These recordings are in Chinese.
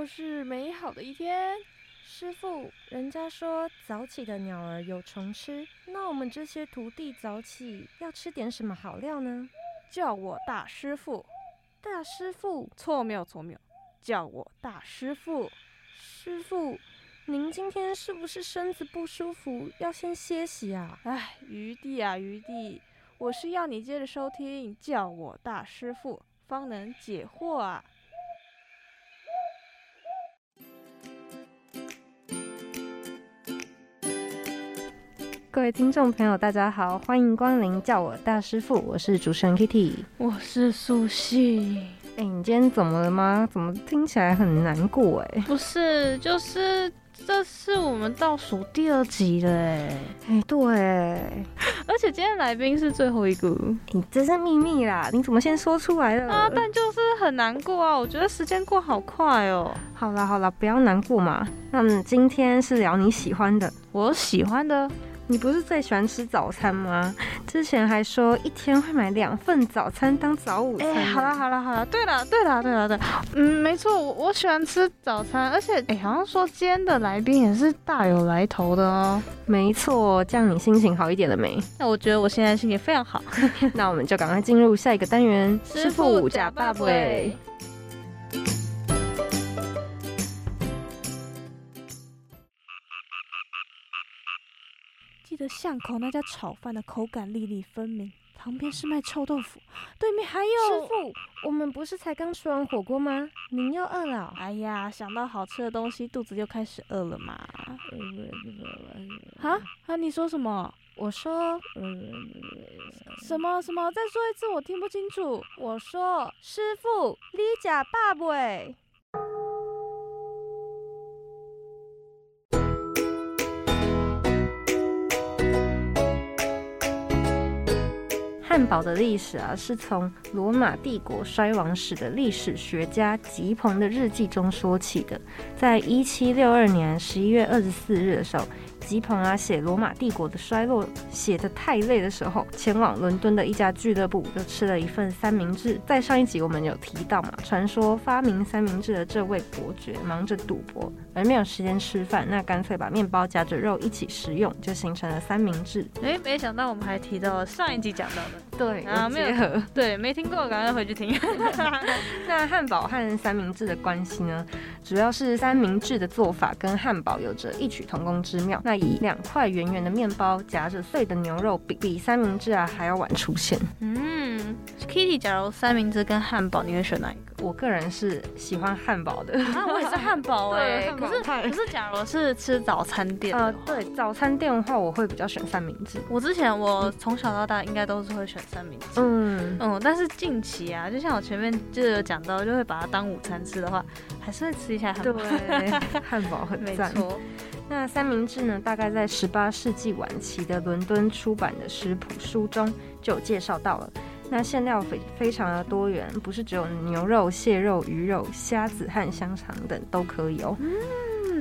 又是美好的一天。师傅，人家说早起的鸟儿有虫吃，那我们这些徒弟早起要吃点什么好料呢？叫我大师傅。大师傅？错，没有错，没有。叫我大师傅。师傅，您今天是不是身子不舒服，要先歇息啊？哎，余弟啊，余弟，我是要你接着收听，叫我大师傅，方能解惑啊。各位听众朋友，大家好，欢迎光临，叫我大师傅，我是主持人 Kitty，我是苏西。哎，你今天怎么了吗？怎么听起来很难过？哎，不是，就是这是我们倒数第二集了，哎，哎，对，而且今天来宾是最后一个，你这是秘密啦，你怎么先说出来了？啊，但就是很难过啊，我觉得时间过好快哦。好啦好啦，不要难过嘛。那么今天是聊你喜欢的，我喜欢的。你不是最喜欢吃早餐吗？之前还说一天会买两份早餐当早午餐。哎，好了好了好了，对了对了对了对，嗯，没错，我我喜欢吃早餐，而且哎，好像说今天的来宾也是大有来头的哦。没错，这样你心情好一点了没？那我觉得我现在心情非常好。那我们就赶快进入下一个单元，师傅假爸爸。的巷口那家炒饭的口感粒粒分明，旁边是卖臭豆腐，对面还有师傅。我们不是才刚吃完火锅吗？您又饿了？哎呀，想到好吃的东西，肚子就开始饿了嘛。啊啊！你说什么？我说，什么什么？再说一次，我听不清楚。我说，师傅，你假爸爸。汉堡的历史啊，是从罗马帝国衰亡史的历史学家吉鹏的日记中说起的。在一七六二年十一月二十四日的时候。吉朋啊，写罗马帝国的衰落写得太累的时候，前往伦敦的一家俱乐部，就吃了一份三明治。在上一集我们有提到嘛，传说发明三明治的这位伯爵忙着赌博，而没有时间吃饭，那干脆把面包夹着肉一起食用，就形成了三明治。哎，没想到我们还提到上一集讲到的，对啊，没有，对，没听过，赶快回去听。那汉堡和三明治的关系呢？主要是三明治的做法跟汉堡有着异曲同工之妙。那以两块圆圆的面包夹着碎的牛肉，饼比三明治啊还要晚出现。嗯，Kitty，假如三明治跟汉堡，你会选哪一个？我个人是喜欢汉堡的。啊，我也是汉堡 哎。可是可是，假如是吃早餐店呃，对，早餐店的话，我会比较选三明治。我之前我从小到大应该都是会选三明治。嗯嗯，但是近期啊，就像我前面就有讲到，就会把它当午餐吃的话，还是会吃一下汉堡。对，汉堡很赞。没错。那三明治呢？大概在十八世纪晚期的伦敦出版的食谱书中就有介绍到了。那馅料非非常的多元，不是只有牛肉、蟹肉、鱼肉、虾子和香肠等都可以哦。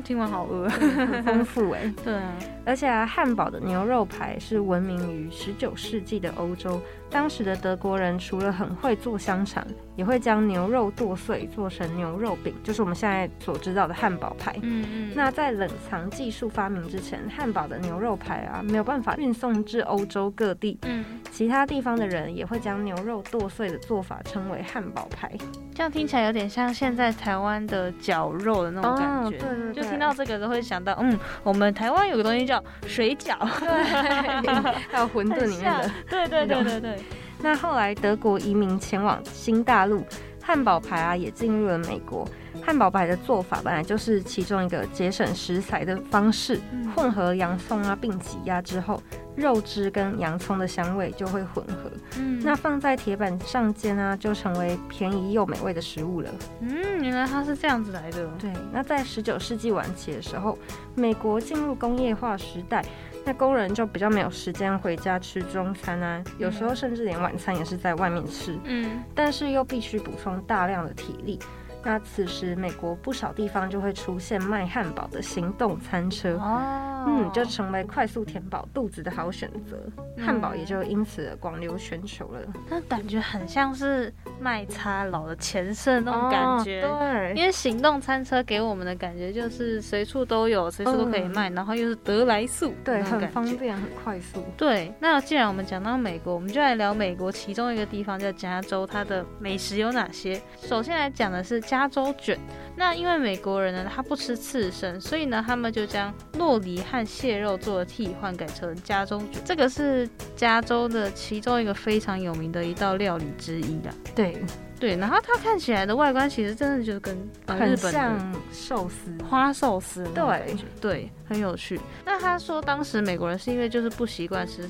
听完好饿，很丰富哎。对啊，而且啊，汉堡的牛肉排是闻名于十九世纪的欧洲。当时的德国人除了很会做香肠，也会将牛肉剁碎做成牛肉饼，就是我们现在所知道的汉堡排。嗯嗯。那在冷藏技术发明之前，汉堡的牛肉排啊没有办法运送至欧洲各地。嗯。其他地方的人也会将牛肉剁碎的做法称为汉堡排。这样听起来有点像现在台湾的绞肉的那种感觉。对对对。就听到这个都会想到，嗯，我们台湾有个东西叫水饺。对。还有馄饨里面的。对对对对对。那后来德国移民前往新大陆，汉堡排啊也进入了美国。汉堡排的做法本来就是其中一个节省食材的方式，混合洋葱啊并挤压之后，肉汁跟洋葱的香味就会混合。嗯，那放在铁板上煎啊，就成为便宜又美味的食物了。嗯，原来它是这样子来的。对，那在十九世纪晚期的时候，美国进入工业化时代。那工人就比较没有时间回家吃中餐啊，有时候甚至连晚餐也是在外面吃。嗯，但是又必须补充大量的体力。那此时美国不少地方就会出现卖汉堡的行动餐车。哦。嗯，就成为快速填饱肚子的好选择。汉堡也就因此广流全球了。那感觉很像是麦差佬的前身那种感觉。对，因为行动餐车给我们的感觉就是随处都有，随处都可以卖，然后又是得来速，对，很方便，很快速。对，那既然我们讲到美国，我们就来聊美国其中一个地方叫加州，它的美食有哪些？首先来讲的是加州卷。那因为美国人呢，他不吃刺身，所以呢，他们就将洛梨和蟹肉做了替换，改成加州卷。这个是加州的其中一个非常有名的一道料理之一啊。对对，然后它看起来的外观其实真的就跟日本像寿司、花寿司。对对，很有趣。那他说当时美国人是因为就是不习惯吃。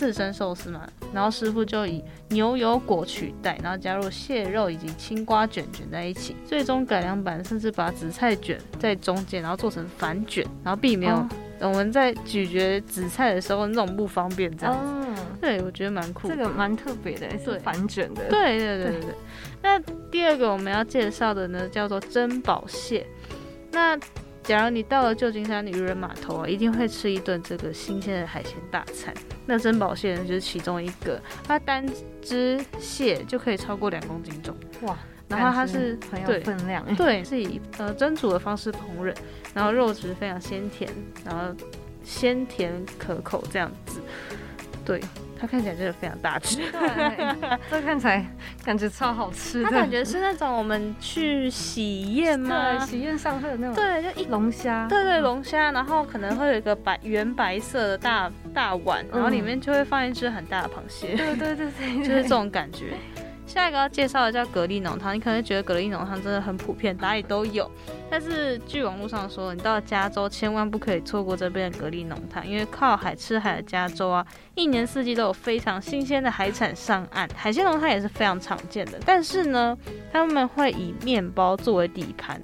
刺身寿司嘛，然后师傅就以牛油果取代，然后加入蟹肉以及青瓜卷卷在一起，最终改良版甚至把紫菜卷在中间，然后做成反卷，然后避免我们在咀嚼紫菜的时候那种不方便这样子。对，我觉得蛮酷，这个蛮特别的，是反卷的。对对对对对。那第二个我们要介绍的呢，叫做珍宝蟹。那假如你到了旧金山渔人码头啊，一定会吃一顿这个新鲜的海鲜大餐。那珍宝蟹呢，就是其中一个，它单只蟹就可以超过两公斤重，哇！然后它是很有分量，对，是以呃蒸煮的方式烹饪，然后肉质非常鲜甜，然后鲜甜可口这样子，对。它看起来真的非常大只，对 这看起来感觉超好吃。它感觉是那种我们去喜宴吗？对，喜宴上会有那种。对，就一龙虾。对对，龙虾，然后可能会有一个白圆白色的大大碗，然后里面就会放一只很大的螃蟹。对对对对，就是这种感觉。下一个要介绍的叫蛤蜊浓汤，你可能觉得蛤蜊浓汤真的很普遍，哪里都有。但是据网络上说，你到加州千万不可以错过这边的蛤蜊浓汤，因为靠海吃海的加州啊，一年四季都有非常新鲜的海产上岸，海鲜浓汤也是非常常见的。但是呢，他们会以面包作为底盘，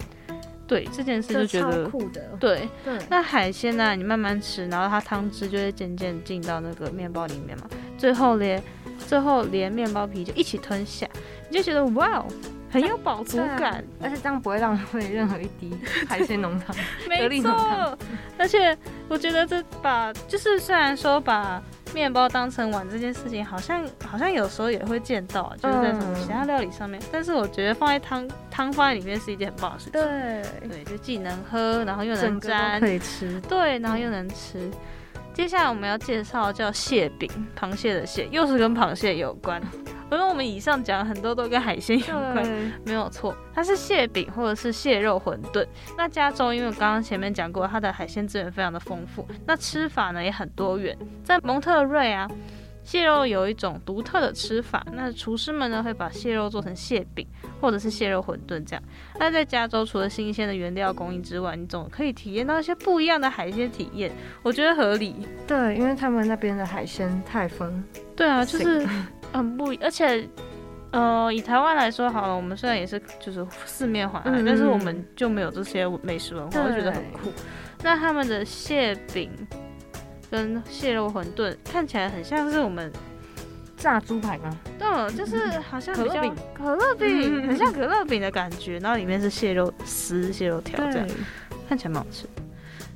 对这件事就觉得酷的。对对，那海鲜呢，你慢慢吃，然后它汤汁就会渐渐进到那个面包里面嘛，最后咧。最后连面包皮就一起吞下，你就觉得哇，很有饱足感，而且这样不会浪费任何一滴海鲜浓汤。没错，而且我觉得这把就是虽然说把面包当成碗这件事情，好像好像有时候也会见到，就是在什么其他料理上面。但是我觉得放在汤汤放在里面是一件很棒的事情。对对，就既能喝，然后又能沾，可以吃。对，然后又能吃。接下来我们要介绍叫蟹饼，螃蟹的蟹，又是跟螃蟹有关。因为我们以上讲很多都跟海鲜有关，没有错，它是蟹饼或者是蟹肉馄饨。那加州因为我刚刚前面讲过，它的海鲜资源非常的丰富，那吃法呢也很多元。在蒙特瑞啊。蟹肉有一种独特的吃法，那厨师们呢会把蟹肉做成蟹饼，或者是蟹肉馄饨这样。那在加州，除了新鲜的原料供应之外，你总可以体验到一些不一样的海鲜体验，我觉得合理。对，因为他们那边的海鲜太丰。对啊，就是很不，而且，呃，以台湾来说好了，我们虽然也是就是四面环海，但是我们就没有这些美食文化，我觉得很酷。那他们的蟹饼。跟蟹肉馄饨看起来很像是我们炸猪排吗？对，就是好像可乐饼，可乐饼很像可乐饼的感觉，然后里面是蟹肉丝、蟹肉条这样，看起来蛮好吃。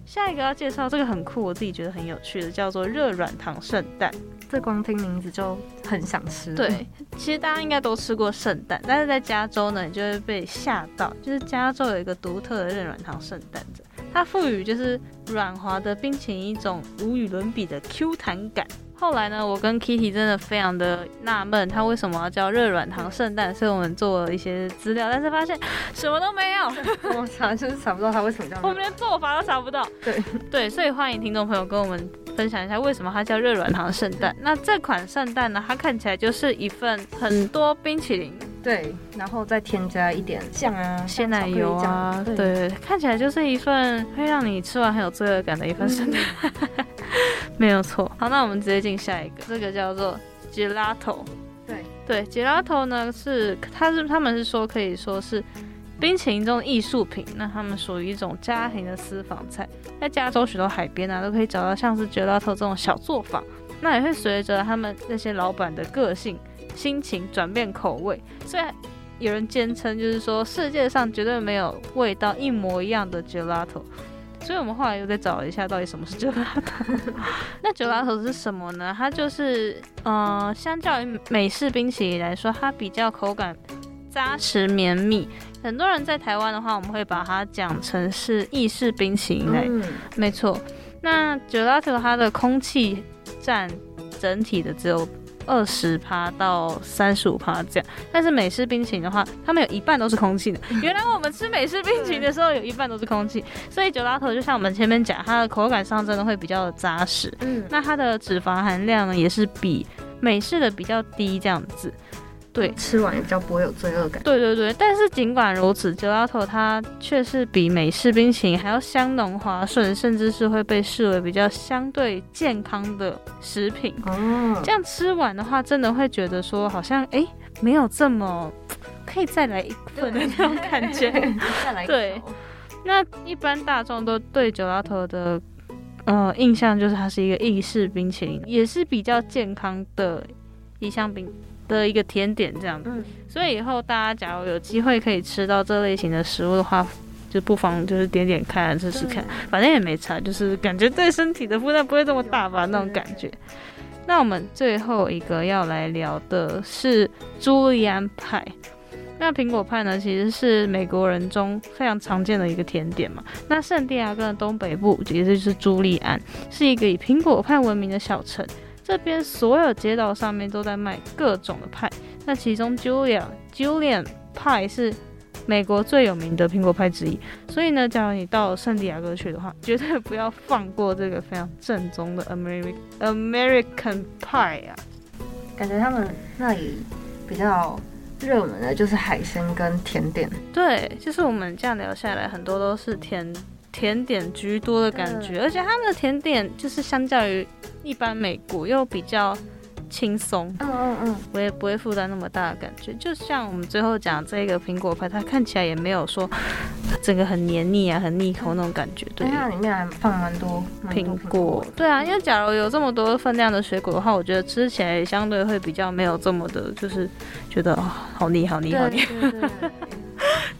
下一个要介绍这个很酷，我自己觉得很有趣的，叫做热软糖圣诞。这光听名字就很想吃。对，其实大家应该都吃过圣诞，但是在加州呢，你就会被吓到，就是加州有一个独特的热软糖圣诞者。它赋予就是软滑的冰淇淋一种无与伦比的 Q 弹感。后来呢，我跟 Kitty 真的非常的纳闷，它为什么要叫热软糖圣诞？所以我们做了一些资料，但是发现什么都没有。我查就是查不到它为什么叫。我们连做法都查不到。对对，所以欢迎听众朋友跟我们分享一下为什么它叫热软糖圣诞。那这款圣诞呢，它看起来就是一份很多冰淇淋。对，然后再添加一点酱啊、鲜奶油啊，对，看起来就是一份会让你吃完很有罪恶感的一份圣诞，没有错。好，那我们直接进下一个，这个叫做 gelato。对。对，gelato 呢是，它是他们是说可以说是冰淇淋中的艺术品，那他们属于一种家庭的私房菜，在加州许多海边啊都可以找到像是 gelato 这种小作坊，那也会随着他们那些老板的个性。心情转变口味，虽然有人坚称，就是说世界上绝对没有味道一模一样的 gelato，所以我们后来又再找了一下，到底什么是酒拉头。那酒拉头是什么呢？它就是，呃，相较于美式冰淇淋来说，它比较口感扎实绵密。很多人在台湾的话，我们会把它讲成是意式冰淇淋类，没错。那酒拉头它的空气占整体的只有。二十趴到三十五趴这样，但是美式冰淇淋的话，他们有一半都是空气的。原来我们吃美式冰淇淋的时候，有一半都是空气，所以九拉头就像我们前面讲，它的口感上真的会比较的扎实。嗯，那它的脂肪含量呢，也是比美式的比较低这样子。对，吃完也比较不会有罪恶感。对对对，但是尽管如此，九拉头它却是比美式冰淇淋还要香浓滑顺，甚至是会被视为比较相对健康的食品。哦，这样吃完的话，真的会觉得说好像哎，没有这么 可以再来一份的那种感觉。再来对，那一般大众都对九拉头的呃印象就是它是一个意式冰淇淋，也是比较健康的一项冰。的一个甜点这样子，所以以后大家假如有机会可以吃到这类型的食物的话，就不妨就是点点看，试试看，反正也没差，就是感觉对身体的负担不会这么大吧，那种感觉。那我们最后一个要来聊的是朱利安派。那苹果派呢，其实是美国人中非常常见的一个甜点嘛。那圣地亚哥的东北部，也就是朱利安，是一个以苹果派闻名的小城。这边所有街道上面都在卖各种的派，那其中 Julian Julian 派是美国最有名的苹果派之一。所以呢，假如你到圣地亚哥去的话，绝对不要放过这个非常正宗的 American American pie 啊！感觉他们那里比较热门的就是海鲜跟甜点。对，就是我们这样聊下来，很多都是甜。甜点居多的感觉，而且他们的甜点就是相较于一般美国又比较轻松，嗯嗯嗯，我也不会负担那么大的感觉。就像我们最后讲这个苹果派，它看起来也没有说 整个很黏腻啊、很腻口那种感觉。对，它里面还放蛮多苹果。对啊，因为假如有这么多分量的水果的话，我觉得吃起来相对会比较没有这么的，就是觉得好腻、好腻、好腻。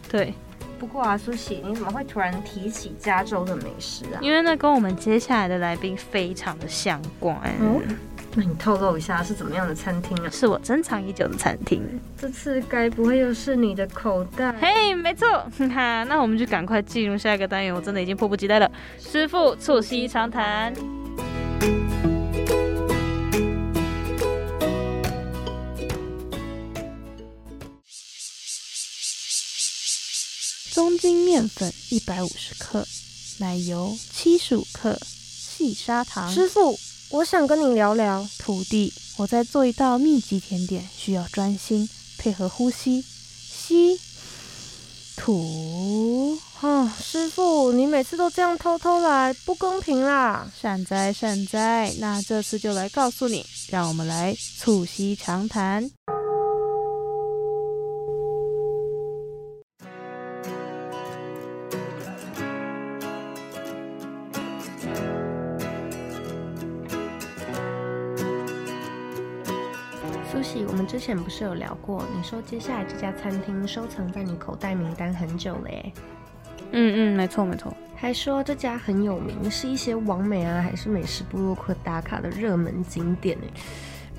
对。不过啊，苏西，你怎么会突然提起加州的美食啊？因为那跟我们接下来的来宾非常的相关。嗯，那你透露一下是怎么样的餐厅啊？是我珍藏已久的餐厅。这次该不会又是你的口袋？嘿，没错。哈，那我们就赶快进入下一个单元，我真的已经迫不及待了。师傅促膝长谈。中筋面粉一百五十克，奶油七十五克，细砂糖。师傅，我想跟你聊聊。徒弟，我在做一道秘籍甜点，需要专心配合呼吸，吸，吐。哦，师傅，你每次都这样偷偷来，不公平啦！善哉善哉，那这次就来告诉你，让我们来促膝长谈。前不是有聊过？你说接下来这家餐厅收藏在你口袋名单很久了耶。嗯嗯，没错没错。还说这家很有名，是一些网美啊，还是美食部落客打卡的热门景点呢？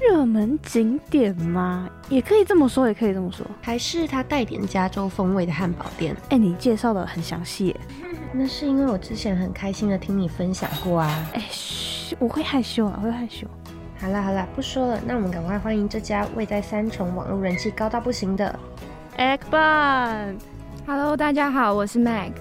热门景点吗？也可以这么说，也可以这么说。还是它带点加州风味的汉堡店？哎，你介绍的很详细。那是因为我之前很开心的听你分享过啊。哎，嘘，我会害羞啊，我会害羞。好了好了，不说了，那我们赶快欢迎这家位在三重、网络人气高到不行的 Egg Bun。Hello，大家好，我是 Meg。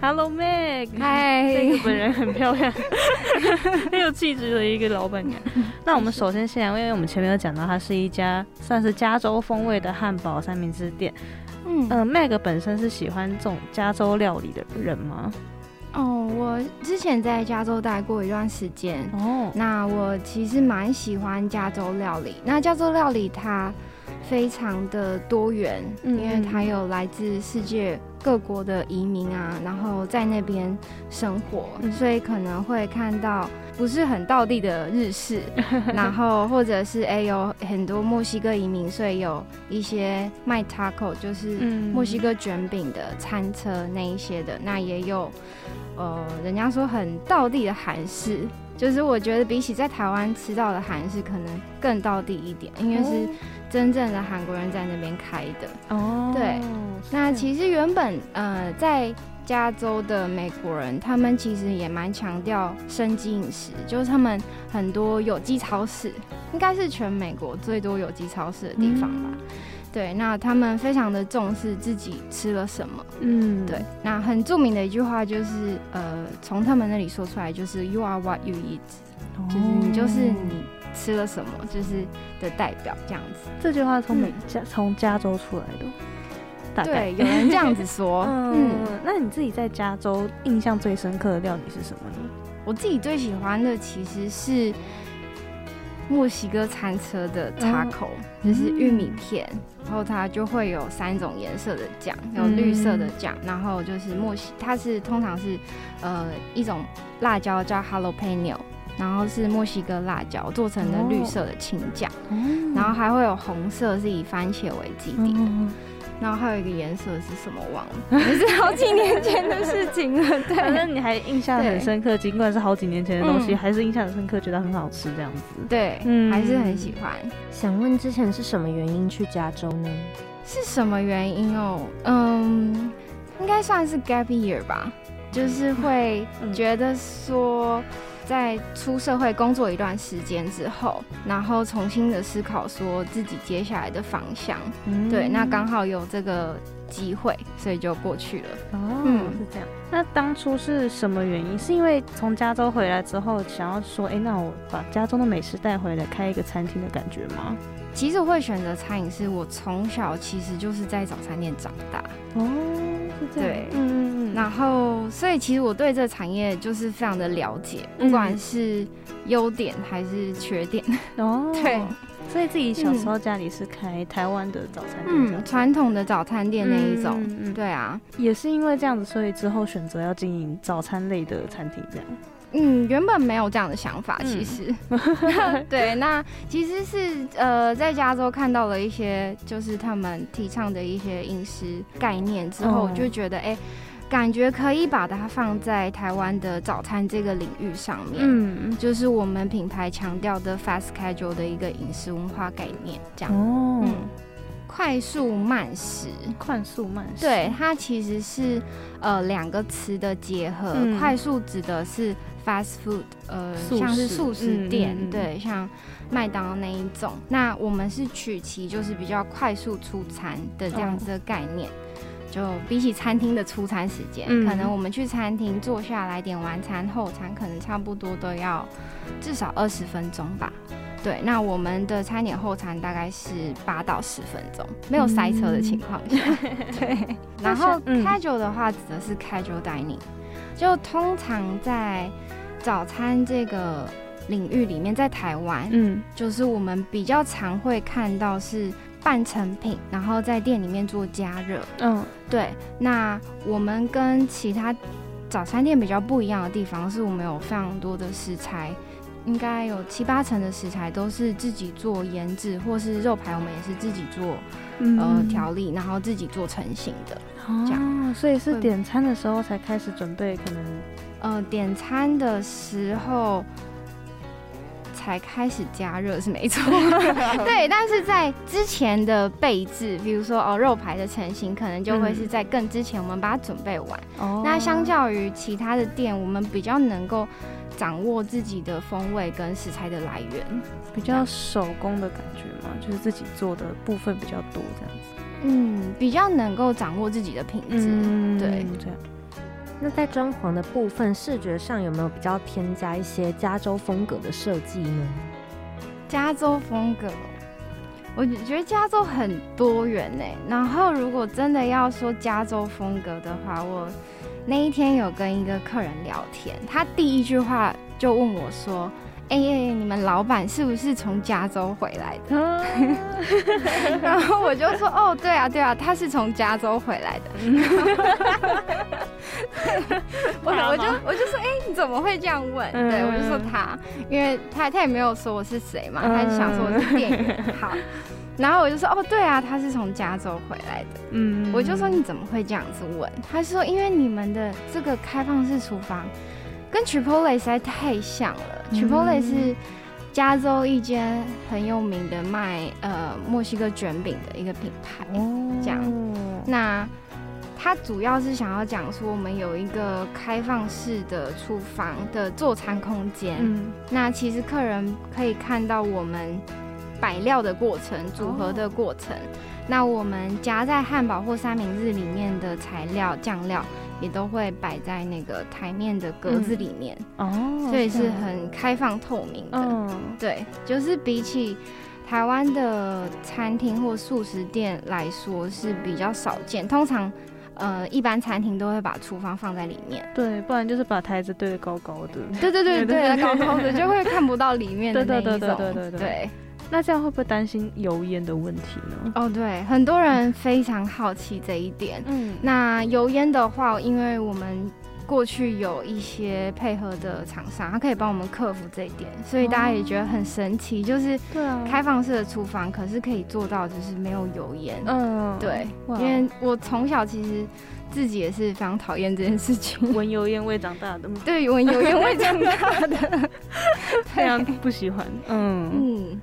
Hello Meg，嗨，这个本人很漂亮，很有气质的一个老板娘。那我们首先先来，因为我们前面有讲到，它是一家算是加州风味的汉堡三明治店。嗯嗯，Meg 本身是喜欢这种加州料理的人吗？哦，我之前在加州待过一段时间。哦，那我其实蛮喜欢加州料理。那加州料理它，非常的多元，因为它有来自世界各国的移民啊，然后在那边生活，所以可能会看到不是很道地的日式，然后或者是哎有很多墨西哥移民，所以有一些卖 taco 就是墨西哥卷饼的餐车那一些的，那也有呃人家说很道地的韩式。就是我觉得比起在台湾吃到的韩式，可能更到地一点，因为是真正的韩国人在那边开的。哦，对。那其实原本呃在加州的美国人，他们其实也蛮强调生机饮食，就是他们很多有机超市，应该是全美国最多有机超市的地方吧。对，那他们非常的重视自己吃了什么。嗯，对。那很著名的一句话就是，呃，从他们那里说出来就是 “You are what you eat”，就是你就是你吃了什么，就是的代表这样子。这句话从美加从加州出来的，对，有人这样子说。嗯，那你自己在加州印象最深刻的料理是什么呢？我自己最喜欢的其实是。墨西哥餐车的叉口就是玉米片，然后它就会有三种颜色的酱，有绿色的酱，然后就是墨西，它是通常是呃一种辣椒叫 jalapeno，然后是墨西哥辣椒做成的绿色的青酱，然后还会有红色是以番茄为基底的。然后还有一个颜色是什么忘了，也是好几年前的事情了。对，反正你还印象很深刻，尽管是好几年前的东西，还是印象很深刻，觉得很好吃这样子。对，嗯，还是很喜欢。想问之前是什么原因去加州呢？是什么原因哦？嗯，应该算是 gap year 吧，就是会觉得说。在出社会工作一段时间之后，然后重新的思考说自己接下来的方向，对，那刚好有这个机会，所以就过去了。哦，是这样。那当初是什么原因？是因为从加州回来之后，想要说，哎，那我把加州的美食带回来，开一个餐厅的感觉吗？其实我会选择餐饮，是我从小其实就是在早餐店长大。哦，是这样。对，嗯。然后，所以其实我对这个产业就是非常的了解，不管是优点还是缺点。哦，对，所以自己小时候家里是开台湾的早餐店，嗯，传统的早餐店那一种。嗯，对啊，也是因为这样子，所以之后选择要经营早餐类的餐厅这样。嗯，原本没有这样的想法，其实。对，那其实是呃，在加州看到了一些就是他们提倡的一些饮食概念之后，我就觉得哎。感觉可以把它放在台湾的早餐这个领域上面，嗯，就是我们品牌强调的 fast casual 的一个饮食文化概念，这样。哦，嗯，快速慢食，快速慢食，对，它其实是呃两个词的结合，快速指的是 fast food，呃，像是素食店，对，像麦当劳那一种，那我们是取其就是比较快速出餐的这样子的概念。就比起餐厅的出餐时间，可能我们去餐厅坐下来点完餐后餐，可能差不多都要至少二十分钟吧。对，那我们的餐点后餐大概是八到十分钟，没有塞车的情况下。对，然后 casual 的话指的是 casual dining，就通常在早餐这个领域里面，在台湾，嗯，就是我们比较常会看到是。半成品，然后在店里面做加热。嗯，对。那我们跟其他早餐店比较不一样的地方，是我们有非常多的食材，应该有七八成的食材都是自己做腌制，或是肉排，我们也是自己做呃调理，然后自己做成型的。这样，所以是点餐的时候才开始准备，可能呃点餐的时候。才开始加热是没错，对，但是在之前的备制，比如说哦肉排的成型，可能就会是在更之前我们把它准备完。哦，那相较于其他的店，我们比较能够掌握自己的风味跟食材的来源，比较手工的感觉嘛，就是自己做的部分比较多这样子。嗯，比较能够掌握自己的品质，对，这样。那在装潢的部分，视觉上有没有比较添加一些加州风格的设计呢？加州风格，我觉得加州很多元呢。然后，如果真的要说加州风格的话，我那一天有跟一个客人聊天，他第一句话就问我说：“哎，你们老板是不是从加州回来的？然后我就说，哦，对啊，对啊，他是从加州回来的。我我就我就说，哎，你怎么会这样问？对我就说他，因为他他也没有说我是谁嘛，他就想说我是店员。好，然后我就说，哦，对啊，他是从加州回来的。嗯，我就说你怎么会这样子问？他说，因为你们的这个开放式厨房。跟 Chipotle 实在太像了。Chipotle 是加州一间很有名的卖呃墨西哥卷饼的一个品牌，这样。那它主要是想要讲说，我们有一个开放式的厨房的做餐空间。嗯。那其实客人可以看到我们摆料的过程、组合的过程。那我们夹在汉堡或三明治里面的材料、酱料。也都会摆在那个台面的格子里面哦，所以是很开放透明的。嗯，对，就是比起台湾的餐厅或素食店来说是比较少见。通常，呃，一般餐厅都会把厨房放在里面，对，不然就是把台子堆得高高的。对对对对，高高的就会看不到里面的那一种。对对对对对。那这样会不会担心油烟的问题呢？哦，对，很多人非常好奇这一点。嗯，那油烟的话，因为我们过去有一些配合的厂商，他可以帮我们克服这一点，所以大家也觉得很神奇，就是对啊，开放式的厨房可是可以做到就是没有油烟。嗯，对，因为我从小其实自己也是非常讨厌这件事情，闻油烟味长大的。对，闻油烟味长大的，非常不喜欢。嗯嗯。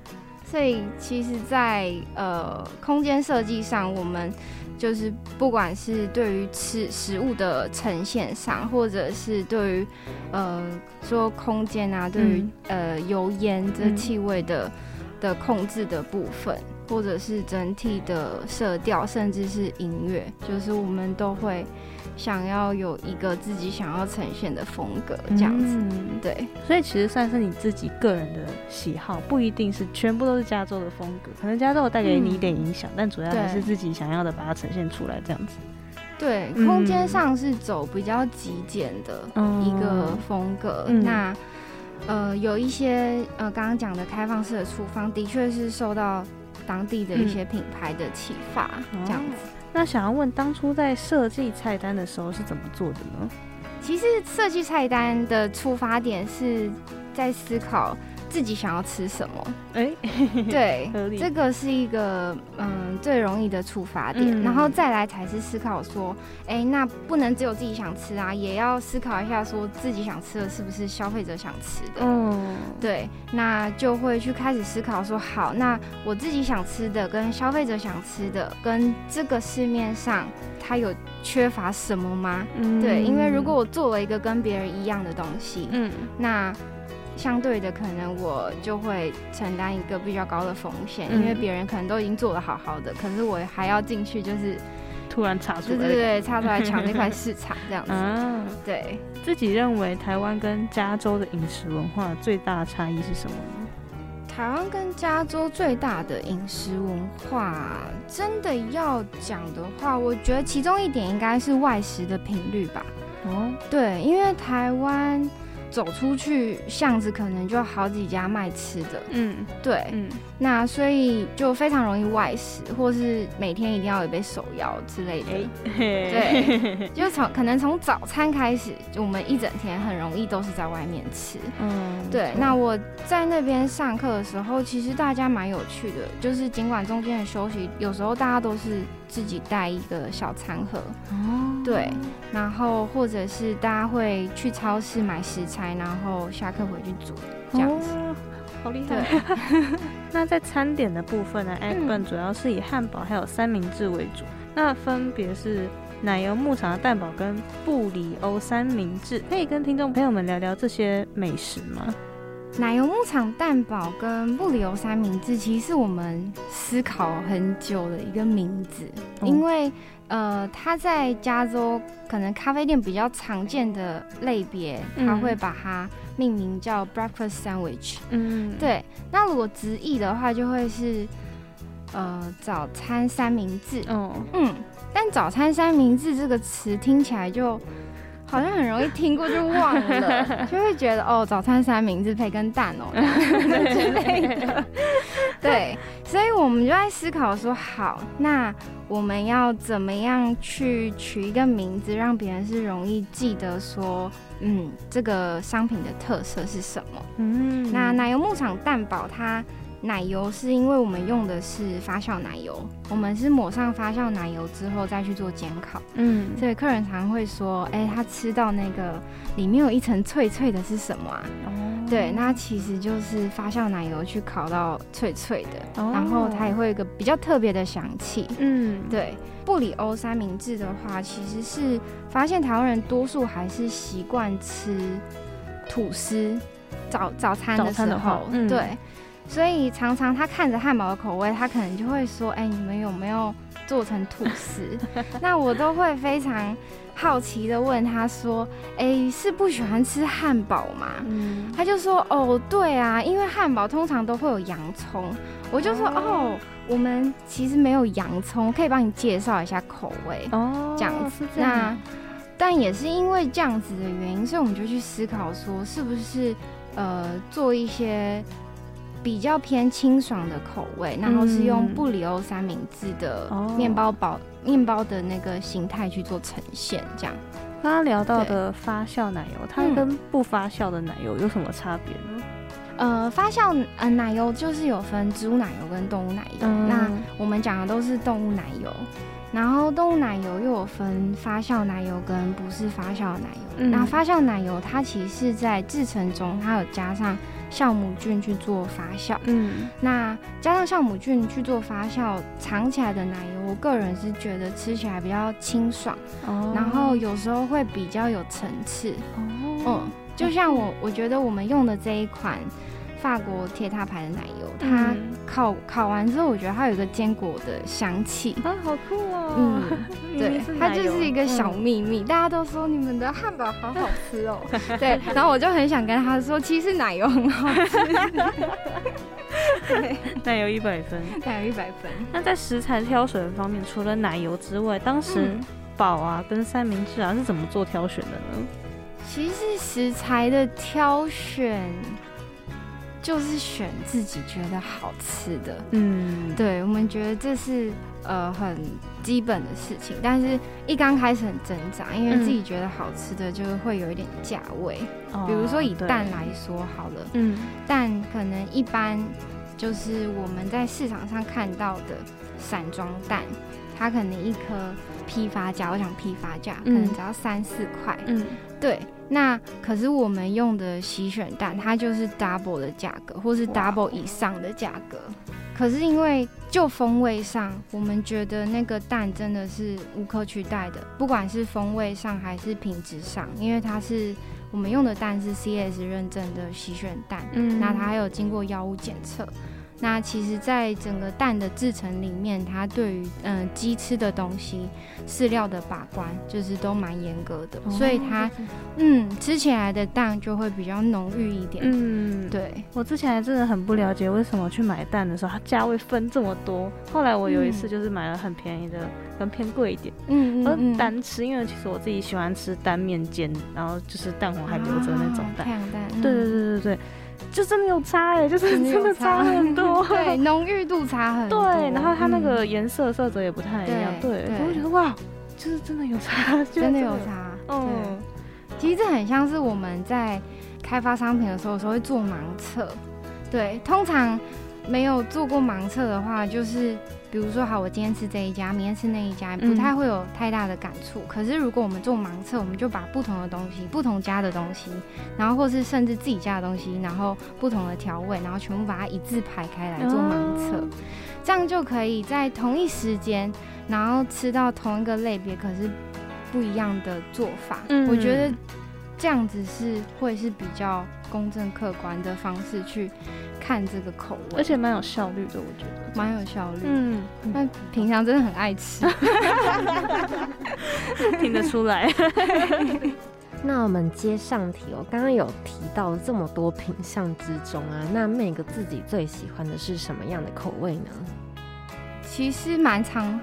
所以其实，在呃空间设计上，我们就是不管是对于吃食物的呈现上，或者是对于呃说空间啊，对于呃油烟这气味的的控制的部分，或者是整体的色调，甚至是音乐，就是我们都会。想要有一个自己想要呈现的风格，这样子，对，所以其实算是你自己个人的喜好，不一定是全部都是加州的风格，可能加州带给你一点影响，但主要还是自己想要的把它呈现出来，这样子。对，空间上是走比较极简的一个风格。那呃，有一些呃，刚刚讲的开放式的厨房，的确是受到当地的一些品牌的启发，这样子。那想要问，当初在设计菜单的时候是怎么做的呢？其实设计菜单的出发点是在思考。自己想要吃什么？哎，对，这个是一个嗯最容易的出发点，然后再来才是思考说，哎，那不能只有自己想吃啊，也要思考一下说自己想吃的是不是消费者想吃的。嗯，对，那就会去开始思考说，好，那我自己想吃的跟消费者想吃的，跟这个市面上它有缺乏什么吗？嗯，对，因为如果我做了一个跟别人一样的东西，嗯，那。相对的，可能我就会承担一个比较高的风险，因为别人可能都已经做的好好的，可是我还要进去，就是突然插出来，对对对，插出来抢那块市场这样子。啊，对。自己认为台湾跟加州的饮食文化最大的差异是什么呢？台湾跟加州最大的饮食文化，真的要讲的话，我觉得其中一点应该是外食的频率吧。哦，对，因为台湾。走出去巷子可能就好几家卖吃的，嗯，对，嗯，那所以就非常容易外食，或是每天一定要有杯手摇之类的，对，就从可能从早餐开始，我们一整天很容易都是在外面吃，嗯，对。那我在那边上课的时候，其实大家蛮有趣的，就是尽管中间的休息，有时候大家都是。自己带一个小餐盒，哦，对，然后或者是大家会去超市买食材，然后下课回去煮，这样子，好厉害。那在餐点的部分呢，egg bun 主要是以汉堡还有三明治为主，那分别是奶油牧场的蛋堡跟布里欧三明治，可以跟听众朋友们聊聊这些美食吗？奶油牧场蛋堡跟布里欧三明治，其实是我们思考很久的一个名字，因为呃，它在加州可能咖啡店比较常见的类别，它会把它命名叫 breakfast sandwich。嗯，对。那如果直译的话，就会是呃早餐三明治。哦，嗯，但早餐三明治这个词听起来就。好像很容易听过就忘了，就会觉得哦，早餐三明治培根蛋哦之类的。对，所以我们就在思考说，好，那我们要怎么样去取一个名字，让别人是容易记得说，嗯，这个商品的特色是什么？嗯，那奶油牧场蛋堡它。奶油是因为我们用的是发酵奶油，我们是抹上发酵奶油之后再去做煎烤，嗯，所以客人常会说，哎，他吃到那个里面有一层脆脆的是什么啊？哦，对，那其实就是发酵奶油去烤到脆脆的，然后它也会有一个比较特别的香气，嗯，对。布里欧三明治的话，其实是发现台湾人多数还是习惯吃吐司早早餐的时候，嗯对。所以常常他看着汉堡的口味，他可能就会说：“哎，你们有没有做成吐司？” 那我都会非常好奇的问他说：“哎，是不喜欢吃汉堡吗？”他就说：“哦，对啊，因为汉堡通常都会有洋葱。”我就说：“哦，我们其实没有洋葱，可以帮你介绍一下口味哦，这样子。那但也是因为这样子的原因，所以我们就去思考说，是不是呃做一些。”比较偏清爽的口味，然后是用布里欧三明治的面包包面包的那个形态去做呈现，这样。刚刚聊到的发酵奶油，它跟不发酵的奶油有什么差别呢？呃，发酵呃奶油就是有分植物奶油跟动物奶油，那我们讲的都是动物奶油。然后动物奶油又有分发酵奶油跟不是发酵奶油。那发酵奶油它其实是在制成中，它有加上。酵母菌去做发酵，嗯，那加上酵母菌去做发酵，藏起来的奶油，我个人是觉得吃起来比较清爽，哦，然后有时候会比较有层次，哦，嗯，就像我，我觉得我们用的这一款。法国铁塔牌的奶油，它烤烤完之后，我觉得它有一个坚果的香气啊，好酷哦！嗯，对，它就是一个小秘密，大家都说你们的汉堡好好吃哦。对，然后我就很想跟他说，其实奶油很好吃。对，奶油一百分，奶油一百分。那在食材挑选方面，除了奶油之外，当时宝啊跟三明治啊是怎么做挑选的呢？其实食材的挑选。就是选自己觉得好吃的，嗯，对，我们觉得这是呃很基本的事情，但是一刚开始很挣扎，因为自己觉得好吃的就会有一点价位，比如说以蛋来说好了，嗯，蛋可能一般就是我们在市场上看到的散装蛋，它可能一颗批发价，我想批发价可能只要三四块，嗯，对。那可是我们用的洗选蛋，它就是 double 的价格，或是 double 以上的价格。可是因为就风味上，我们觉得那个蛋真的是无可取代的，不管是风味上还是品质上，因为它是我们用的蛋是 CS 认证的洗选蛋，嗯，那它还有经过药物检测。那其实，在整个蛋的制成里面，它对于嗯鸡吃的东西饲料的把关，就是都蛮严格的，所以它嗯吃起来的蛋就会比较浓郁一点。嗯，对我之前真的很不了解为什么去买蛋的时候，它价位分这么多。后来我有一次就是买了很便宜的，跟偏贵一点。嗯嗯单吃，因为其实我自己喜欢吃单面煎，然后就是蛋黄还留着那种蛋。太阳蛋。对对对对对。就真的有差哎，就是 真的差很多，对，浓郁度差很多。对，然后它那个颜色色泽也不太一样，对，我会觉得哇，就是真的有差，真的有差。嗯，其实这很像是我们在开发商品的时候，时候会做盲测。对，通常没有做过盲测的话，就是。比如说，好，我今天吃这一家，明天吃那一家，不太会有太大的感触。可是，如果我们做盲测，我们就把不同的东西、不同家的东西，然后或是甚至自己家的东西，然后不同的调味，然后全部把它一字排开来做盲测，这样就可以在同一时间，然后吃到同一个类别，可是不一样的做法。我觉得这样子是会是比较公正客观的方式去。看这个口味，而且蛮有效率的，我觉得蛮有效率。嗯，但平常真的很爱吃，听得出来。那我们接上题，哦刚刚有提到这么多品相之中啊，那每个自己最喜欢的是什么样的口味呢？其实蛮常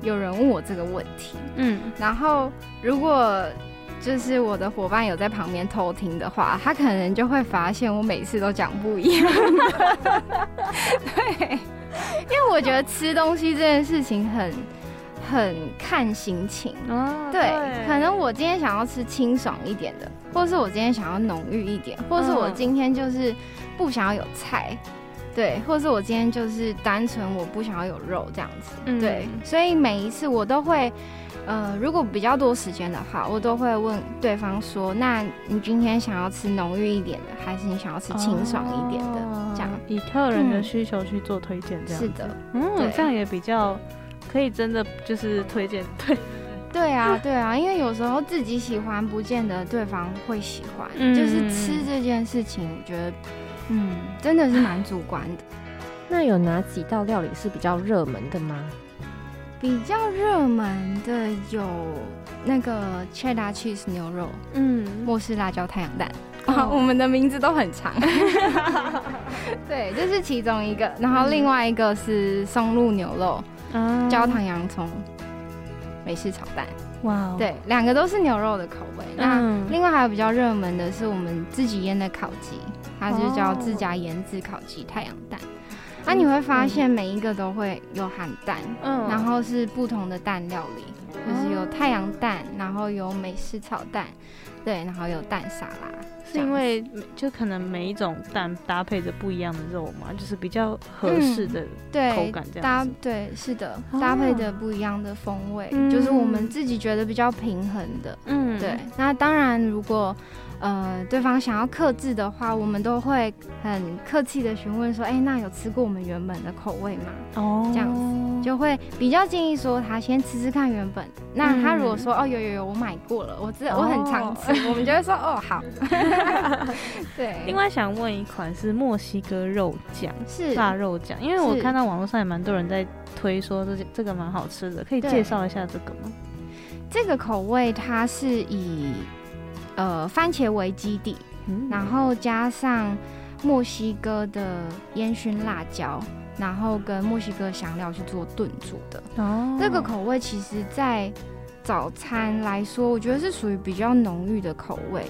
有人问我这个问题，嗯，然后如果就是我的伙伴有在旁边偷听的话，他可能就会发现我每次都讲不一样。对，因为我觉得吃东西这件事情很很看心情。哦，对，可能我今天想要吃清爽一点的，或是我今天想要浓郁一点，或是我今天就是不想要有菜，对，或是我今天就是单纯我不想要有肉这样子。对，所以每一次我都会。呃，如果比较多时间的话，我都会问对方说：“那你今天想要吃浓郁一点的，还是你想要吃清爽一点的？”这样以客人的需求去做推荐，这样是的，嗯，这样也比较可以真的就是推荐对，对啊，对啊，因为有时候自己喜欢，不见得对方会喜欢。就是吃这件事情，我觉得，嗯，真的是蛮主观的。那有哪几道料理是比较热门的吗？比较热门的有那个 cheddar cheese 牛肉，嗯，莫氏辣椒太阳蛋。啊，我们的名字都很长，对，这是其中一个，然后另外一个是松露牛肉，焦糖洋葱，美式炒蛋，哇，对，两个都是牛肉的口味。那另外还有比较热门的是我们自己腌的烤鸡，它就叫自家腌制烤鸡太阳蛋。那你会发现每一个都会有含蛋，嗯，然后是不同的蛋料理，就是有太阳蛋，然后有美式炒蛋，对，然后有蛋沙拉，是因为就可能每一种蛋搭配着不一样的肉嘛，就是比较合适的口感这样搭，对，是的，搭配的不一样的风味，就是我们自己觉得比较平衡的，嗯，对。那当然如果。呃，对方想要克制的话，我们都会很客气的询问说：“哎，那有吃过我们原本的口味吗？”哦，这样子就会比较建议说他先吃吃看原本。那他如果说：“哦，有有有，我买过了，我知我很常吃。”我们就会说：“哦，好。”对。另外想问一款是墨西哥肉酱，是腊肉酱，因为我看到网络上也蛮多人在推说这这个蛮好吃的，可以介绍一下这个吗？这个口味它是以。呃，番茄为基底，然后加上墨西哥的烟熏辣椒，然后跟墨西哥香料去做炖煮的。哦，这个口味其实，在早餐来说，我觉得是属于比较浓郁的口味。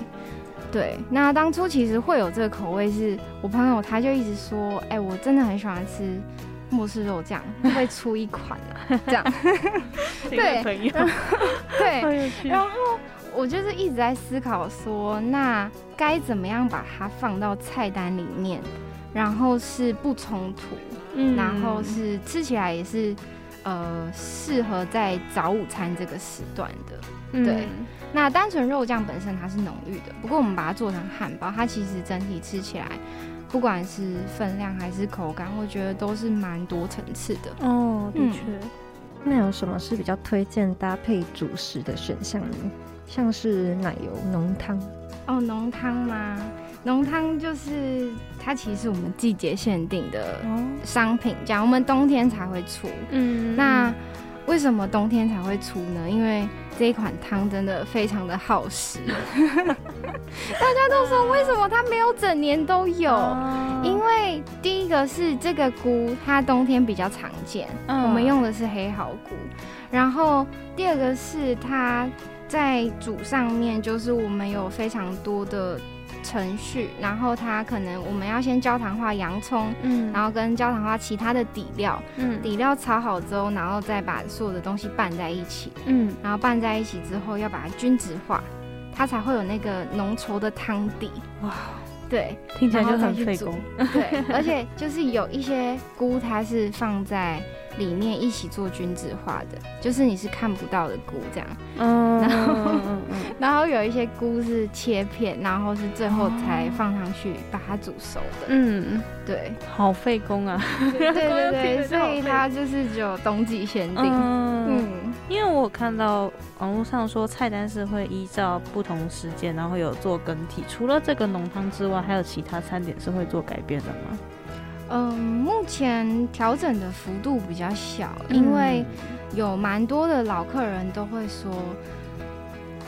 对，那当初其实会有这个口味，是我朋友他就一直说，哎，我真的很喜欢吃墨式肉酱，会出一款啊，这样。对，对，然后。我就是一直在思考说，那该怎么样把它放到菜单里面，然后是不冲突，嗯，然后是吃起来也是，呃，适合在早午餐这个时段的。对，那单纯肉酱本身它是浓郁的，不过我们把它做成汉堡，它其实整体吃起来，不管是分量还是口感，我觉得都是蛮多层次的。哦，的确。那有什么是比较推荐搭配主食的选项呢？像是奶油浓汤哦，浓汤吗？浓汤就是它其实是我们季节限定的商品，讲我们冬天才会出。嗯，那为什么冬天才会出呢？因为这一款汤真的非常的耗时。大家都说为什么它没有整年都有？因为第一个是这个菇，它冬天比较常见，我们用的是黑毫菇。然后第二个是它。在煮上面，就是我们有非常多的程序，然后它可能我们要先焦糖化洋葱，嗯，然后跟焦糖化其他的底料，嗯，底料炒好之后，然后再把所有的东西拌在一起，嗯，然后拌在一起之后要把它均质化，它才会有那个浓稠的汤底。哇，对，听起来就很费工。对，而且就是有一些菇，它是放在。里面一起做均质化的，就是你是看不到的菇这样，嗯，然后嗯 然后有一些菇是切片，然后是最后才放上去把它煮熟的，嗯，对，好费工啊，对对 对，所以它就是只有冬季限定，嗯，因为我看到网络上说菜单是会依照不同时间，然后有做更替，除了这个浓汤之外，还有其他餐点是会做改变的吗？嗯，目前调整的幅度比较小，因为有蛮多的老客人都会说，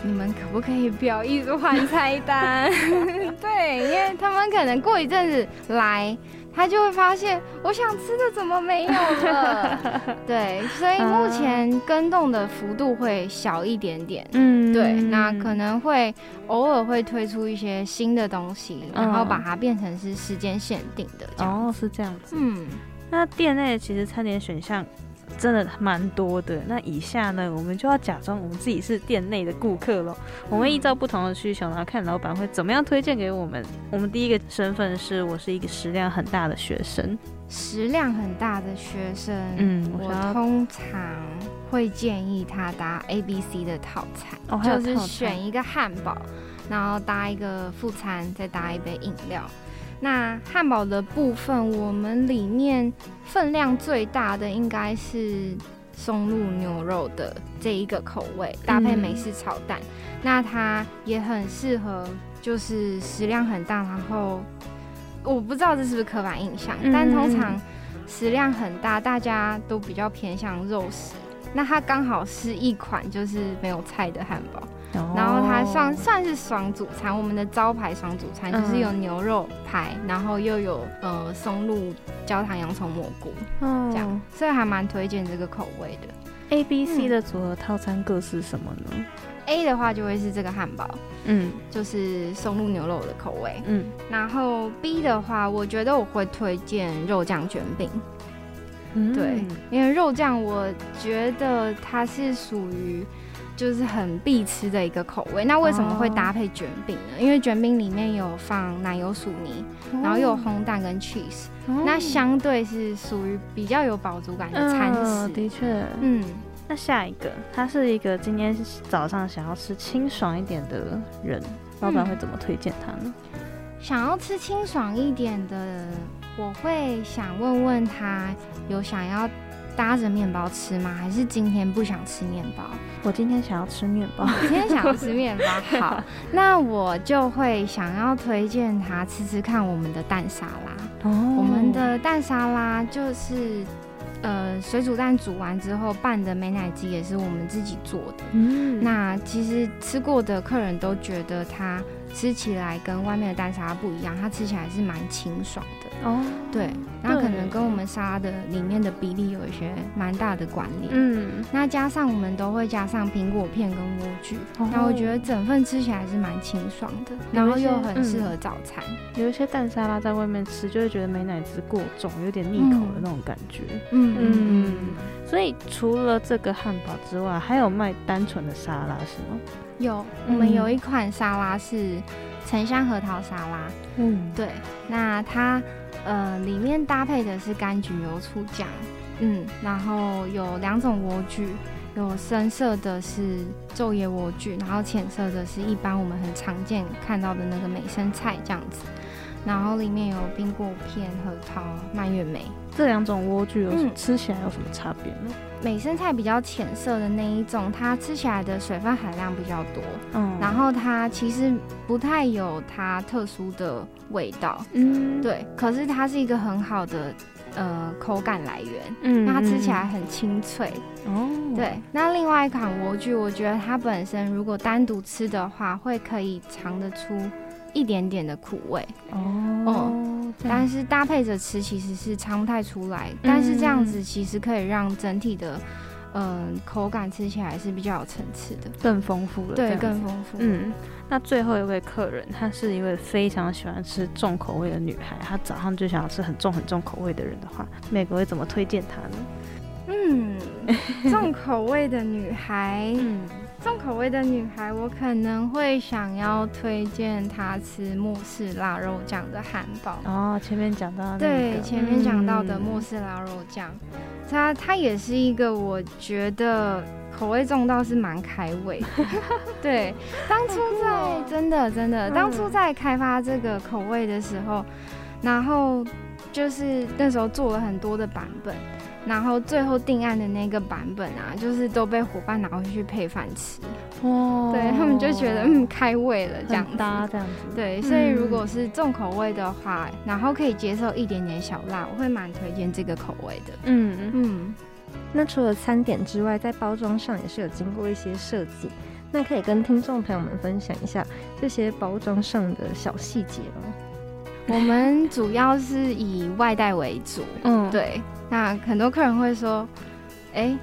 你们可不可以不要一直换菜单？对，因为他们可能过一阵子来，他就会发现我想吃的怎么没有了。对，所以目前跟动的幅度会小一点点。嗯，对，那可能会偶尔会推出一些新的东西，然后把它变成是时间限定的。哦，是这样子。嗯，那店内其实餐点选项。真的蛮多的。那以下呢，我们就要假装我们自己是店内的顾客喽。我们依照不同的需求，然后看老板会怎么样推荐给我们。我们第一个身份是我是一个食量很大的学生，食量很大的学生，嗯，我通常会建议他搭 A B C 的套餐，就是选一个汉堡，然后搭一个副餐，再搭一杯饮料。那汉堡的部分，我们里面分量最大的应该是松露牛肉的这一个口味，搭配美式炒蛋。那它也很适合，就是食量很大。然后我不知道这是不是刻板印象，但通常食量很大，大家都比较偏向肉食。那它刚好是一款就是没有菜的汉堡。然后它算算是双主餐，我们的招牌双主餐就是有牛肉排，然后又有呃松露焦糖洋葱蘑菇，这样，所以还蛮推荐这个口味的。A、B、C 的组合套餐各是什么呢？A 的话就会是这个汉堡，嗯，就是松露牛肉的口味，嗯。然后 B 的话，我觉得我会推荐肉酱卷饼，对，因为肉酱我觉得它是属于。就是很必吃的一个口味。那为什么会搭配卷饼呢？因为卷饼里面有放奶油薯泥，然后又有烘蛋跟 cheese，那相对是属于比较有饱足感的餐食。的确，嗯。那下一个，他是一个今天早上想要吃清爽一点的人，老板会怎么推荐他呢？想要吃清爽一点的，我会想问问他有想要。搭着面包吃吗？还是今天不想吃面包？我今天想要吃面包。今天想要吃面包，好，那我就会想要推荐他吃吃看我们的蛋沙拉。哦，我们的蛋沙拉就是，呃，水煮蛋煮完之后拌的美奶鸡也是我们自己做的。嗯，那其实吃过的客人都觉得它吃起来跟外面的蛋沙拉不一样，它吃起来是蛮清爽的。哦，对，那可能跟我们沙拉的里面的比例有一些蛮大的关联。嗯，那加上我们都会加上苹果片跟莴苣，那我觉得整份吃起来是蛮清爽的，然后又很适合早餐。有一些蛋沙拉在外面吃就会觉得美奶滋过重，有点腻口的那种感觉。嗯嗯，所以除了这个汉堡之外，还有卖单纯的沙拉是吗？有，我们有一款沙拉是沉香核桃沙拉。嗯，对，那它。呃，里面搭配的是柑橘油醋酱，嗯，然后有两种莴苣，有深色的是昼夜莴苣，然后浅色的是一般我们很常见看到的那个美生菜这样子，然后里面有冰果片、核桃、蔓越莓。这两种莴苣有吃起来有什么差别呢？美生菜比较浅色的那一种，它吃起来的水分含量比较多，嗯，然后它其实不太有它特殊的味道，嗯，对，可是它是一个很好的呃口感来源，嗯，那它吃起来很清脆，哦，对。那另外一款莴苣，我觉得它本身如果单独吃的话，会可以尝得出。一点点的苦味哦，但是搭配着吃其实是尝不太出来，但是这样子其实可以让整体的嗯口感吃起来是比较有层次的，更丰富了。对，更丰富。嗯，那最后一位客人，她是一位非常喜欢吃重口味的女孩，她早上就想要吃很重很重口味的人的话，美国会怎么推荐她呢？嗯，重口味的女孩。嗯。重口味的女孩，我可能会想要推荐她吃莫氏腊肉酱的汉堡。哦，前面讲到对，前面讲到的莫氏腊肉酱，它它也是一个我觉得口味重到是蛮开胃。对，当初在真的真的，当初在开发这个口味的时候，然后就是那时候做了很多的版本。然后最后定案的那个版本啊，就是都被伙伴拿回去配饭吃，哇！对他们就觉得嗯开胃了这样子，这样子。对，所以如果是重口味的话，然后可以接受一点点小辣，我会蛮推荐这个口味的。嗯嗯。那除了餐点之外，在包装上也是有经过一些设计，那可以跟听众朋友们分享一下这些包装上的小细节吗？我们主要是以外带为主。嗯，对。那很多客人会说，哎，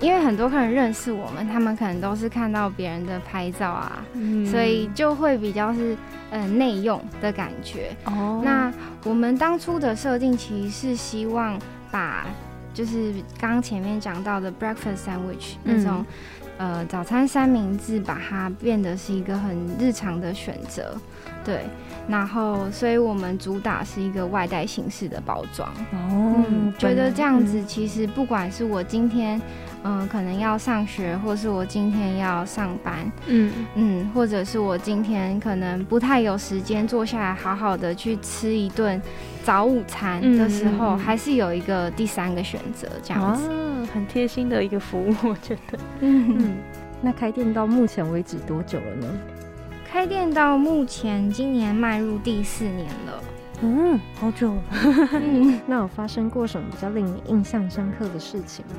因为很多客人认识我们，他们可能都是看到别人的拍照啊，所以就会比较是嗯内用的感觉。哦。那我们当初的设定其实是希望把，就是刚刚前面讲到的 breakfast sandwich 那种。呃，早餐三明治把它变得是一个很日常的选择，对，然后所以我们主打是一个外带形式的包装，哦，觉得这样子其实不管是我今天。嗯，可能要上学，或是我今天要上班，嗯嗯，或者是我今天可能不太有时间坐下来好好的去吃一顿早午餐的时候，还是有一个第三个选择，这样子，很贴心的一个服务，我觉得。嗯，那开店到目前为止多久了呢？开店到目前今年迈入第四年了，嗯，好久。嗯，那有发生过什么比较令你印象深刻的事情吗？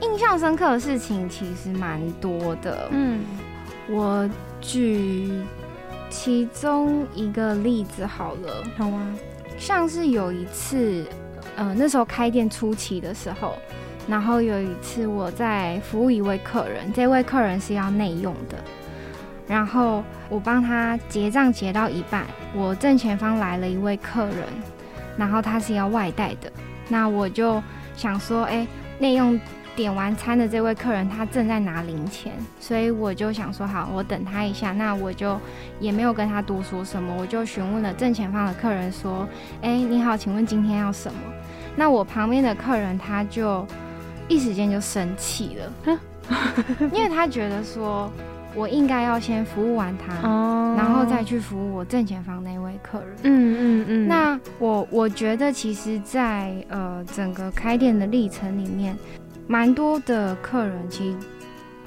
印象深刻的事情其实蛮多的，嗯，我举其中一个例子好了，好啊，像是有一次，呃，那时候开店初期的时候，然后有一次我在服务一位客人，这位客人是要内用的，然后我帮他结账结到一半，我正前方来了一位客人，然后他是要外带的，那我就想说，哎，内用。点完餐的这位客人，他正在拿零钱，所以我就想说，好，我等他一下。那我就也没有跟他多说什么，我就询问了正前方的客人说：“哎，你好，请问今天要什么？”那我旁边的客人他就一时间就生气了，因为他觉得说我应该要先服务完他，然后再去服务我正前方那位客人。嗯嗯嗯。那我我觉得，其实，在呃整个开店的历程里面。蛮多的客人，其实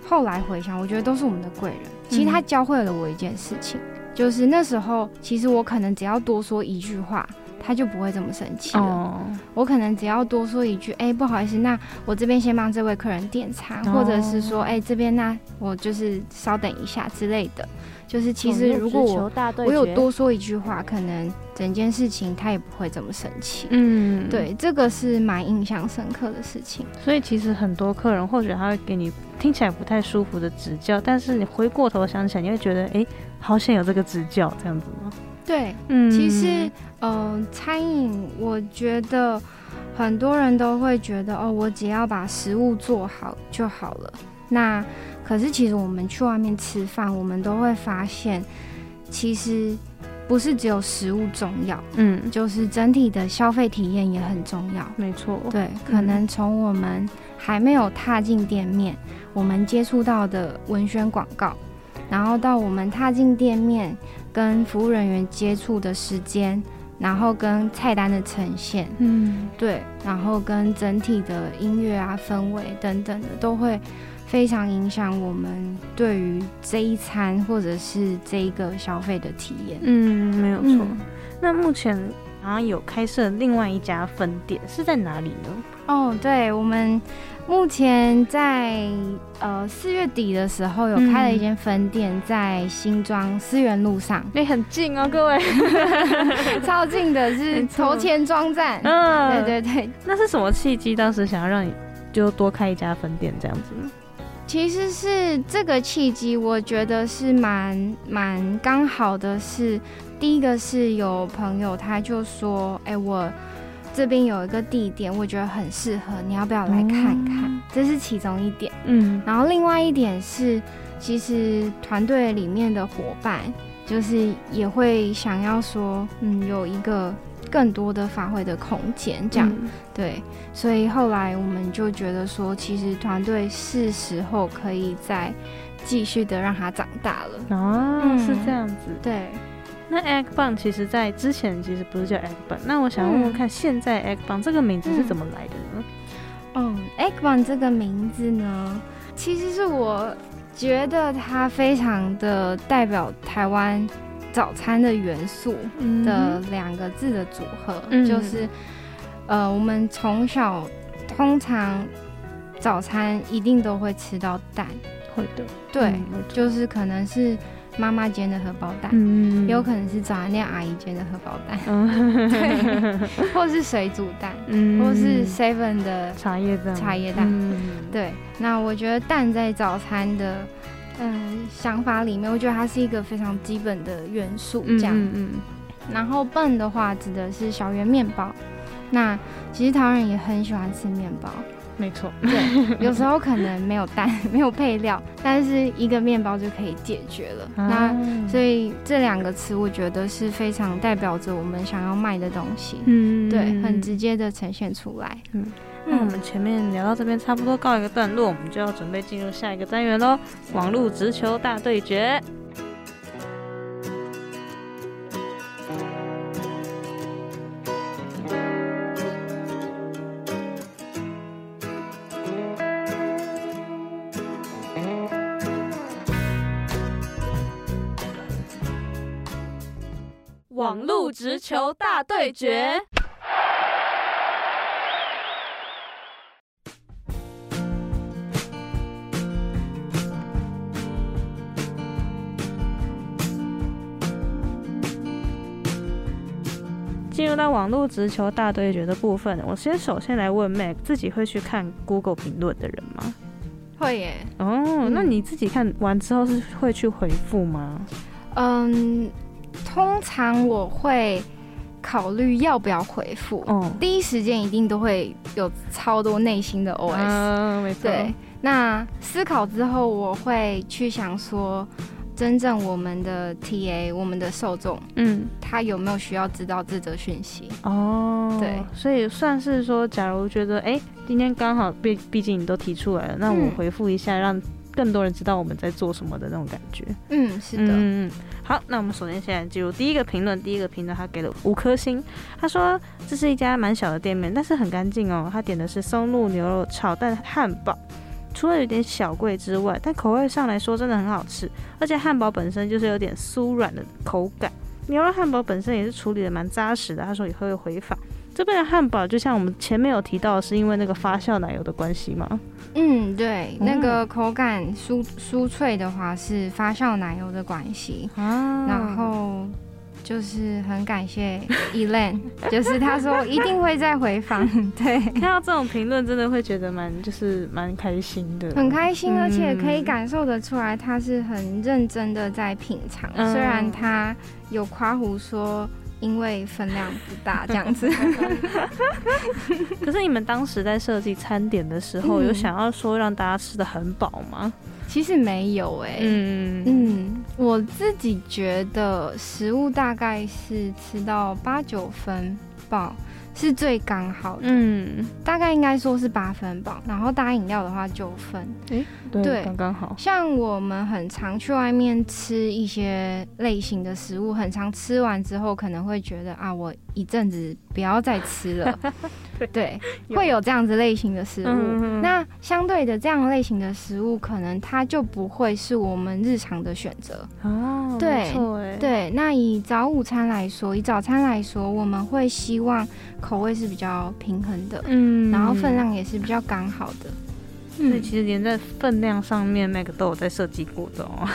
后来回想，我觉得都是我们的贵人。其实他教会了我一件事情，就是那时候，其实我可能只要多说一句话，他就不会这么生气了。我可能只要多说一句，哎，不好意思，那我这边先帮这位客人点餐，或者是说，哎，这边那我就是稍等一下之类的。就是其实如果我我有多说一句话，可能整件事情他也不会这么生气。嗯，对，这个是蛮印象深刻的事情。所以其实很多客人或许他会给你听起来不太舒服的指教，但是你回过头想起来，你会觉得哎，好想有这个指教这样子吗？对，嗯，其实嗯，餐饮我觉得很多人都会觉得哦，我只要把食物做好就好了。那可是，其实我们去外面吃饭，我们都会发现，其实不是只有食物重要，嗯，就是整体的消费体验也很重要。没错，对，可能从我们还没有踏进店面，我们接触到的文宣广告，然后到我们踏进店面跟服务人员接触的时间，然后跟菜单的呈现，嗯，对，然后跟整体的音乐啊、氛围等等的，都会。非常影响我们对于这一餐或者是这一个消费的体验。嗯，没有错。那目前好像有开设另外一家分店，是在哪里呢？哦，对，我们目前在呃四月底的时候有开了一间分店，在新庄思源路上，那很近哦，各位，超近的，是头前庄站。嗯，对对对。那是什么契机？当时想要让你就多开一家分店这样子？其实是这个契机，我觉得是蛮蛮刚好的。是第一个是有朋友他就说：“哎，我这边有一个地点，我觉得很适合，你要不要来看看？”这是其中一点。嗯，然后另外一点是，其实团队里面的伙伴就是也会想要说，嗯，有一个。更多的发挥的空间，这样对，所以后来我们就觉得说，其实团队是时候可以再继续的让他长大了哦，是这样子。对，那 Egg Bang 其实在之前其实不是叫 Egg Bang，那我想问问看，现在 Egg Bang 这个名字是怎么来的呢？嗯，Egg Bang 这个名字呢，其实是我觉得它非常的代表台湾。早餐的元素的两个字的组合，就是，呃，我们从小通常早餐一定都会吃到蛋，会的，对，就是可能是妈妈煎的荷包蛋，嗯，有可能是早餐店阿姨煎的荷包蛋，嗯，对，或是水煮蛋，嗯，或是 Seven 的茶叶蛋，茶叶蛋，对。那我觉得蛋在早餐的嗯想法里面，我觉得它是一个非常基本的元素，这样，嗯。然后笨的话指的是小圆面包，那其实台湾人也很喜欢吃面包。没错，对，有时候可能没有蛋，没有配料，但是一个面包就可以解决了。那所以这两个词，我觉得是非常代表着我们想要卖的东西。嗯，对，很直接的呈现出来。嗯，那我们前面聊到这边，差不多告一个段落，我们就要准备进入下一个单元喽——网络直球大对决。直球大对决。进入到网络直球大对决的部分，我先首先来问 Mac，自己会去看 Google 评论的人吗？会耶。哦，那你自己看完之后是会去回复吗？嗯。通常我会考虑要不要回复，嗯，第一时间一定都会有超多内心的 OS，嗯，没错。对，那思考之后，我会去想说，真正我们的 TA，我们的受众，嗯，他有没有需要知道这则讯息？哦，对，所以算是说，假如觉得，哎，今天刚好，毕毕竟你都提出来了，那我回复一下，让更多人知道我们在做什么的那种感觉。嗯，是的，嗯。好，那我们首先现在进入第一个评论。第一个评论他给了五颗星，他说这是一家蛮小的店面，但是很干净哦。他点的是松露牛肉炒蛋汉堡，除了有点小贵之外，但口味上来说真的很好吃，而且汉堡本身就是有点酥软的口感，牛肉汉堡本身也是处理的蛮扎实的。他说以后会回访。这边的汉堡就像我们前面有提到，是因为那个发酵奶油的关系吗？嗯，对，那个口感酥酥脆的话是发酵奶油的关系。啊，然后就是很感谢 Elaine，就是他说一定会再回访。对，看到这种评论真的会觉得蛮就是蛮开心的，很开心，而且可以感受得出来他是很认真的在品尝，虽然他有夸胡说。因为分量不大，这样子。可是你们当时在设计餐点的时候，有想要说让大家吃的很饱吗？其实没有哎。嗯嗯，我自己觉得食物大概是吃到八九分饱。是最刚好的，嗯，大概应该说是八分饱，然后搭饮料的话九分，哎，对，刚刚好。像我们很常去外面吃一些类型的食物，很常吃完之后可能会觉得啊，我一阵子不要再吃了。对，会有这样子类型的食物。那相对的，这样类型的食物，可能它就不会是我们日常的选择。哦，对，对。那以早午餐来说，以早餐来说，我们会希望口味是比较平衡的，嗯，然后分量也是比较刚好的。所以其实连在分量上面，那个都有在设计过的哦。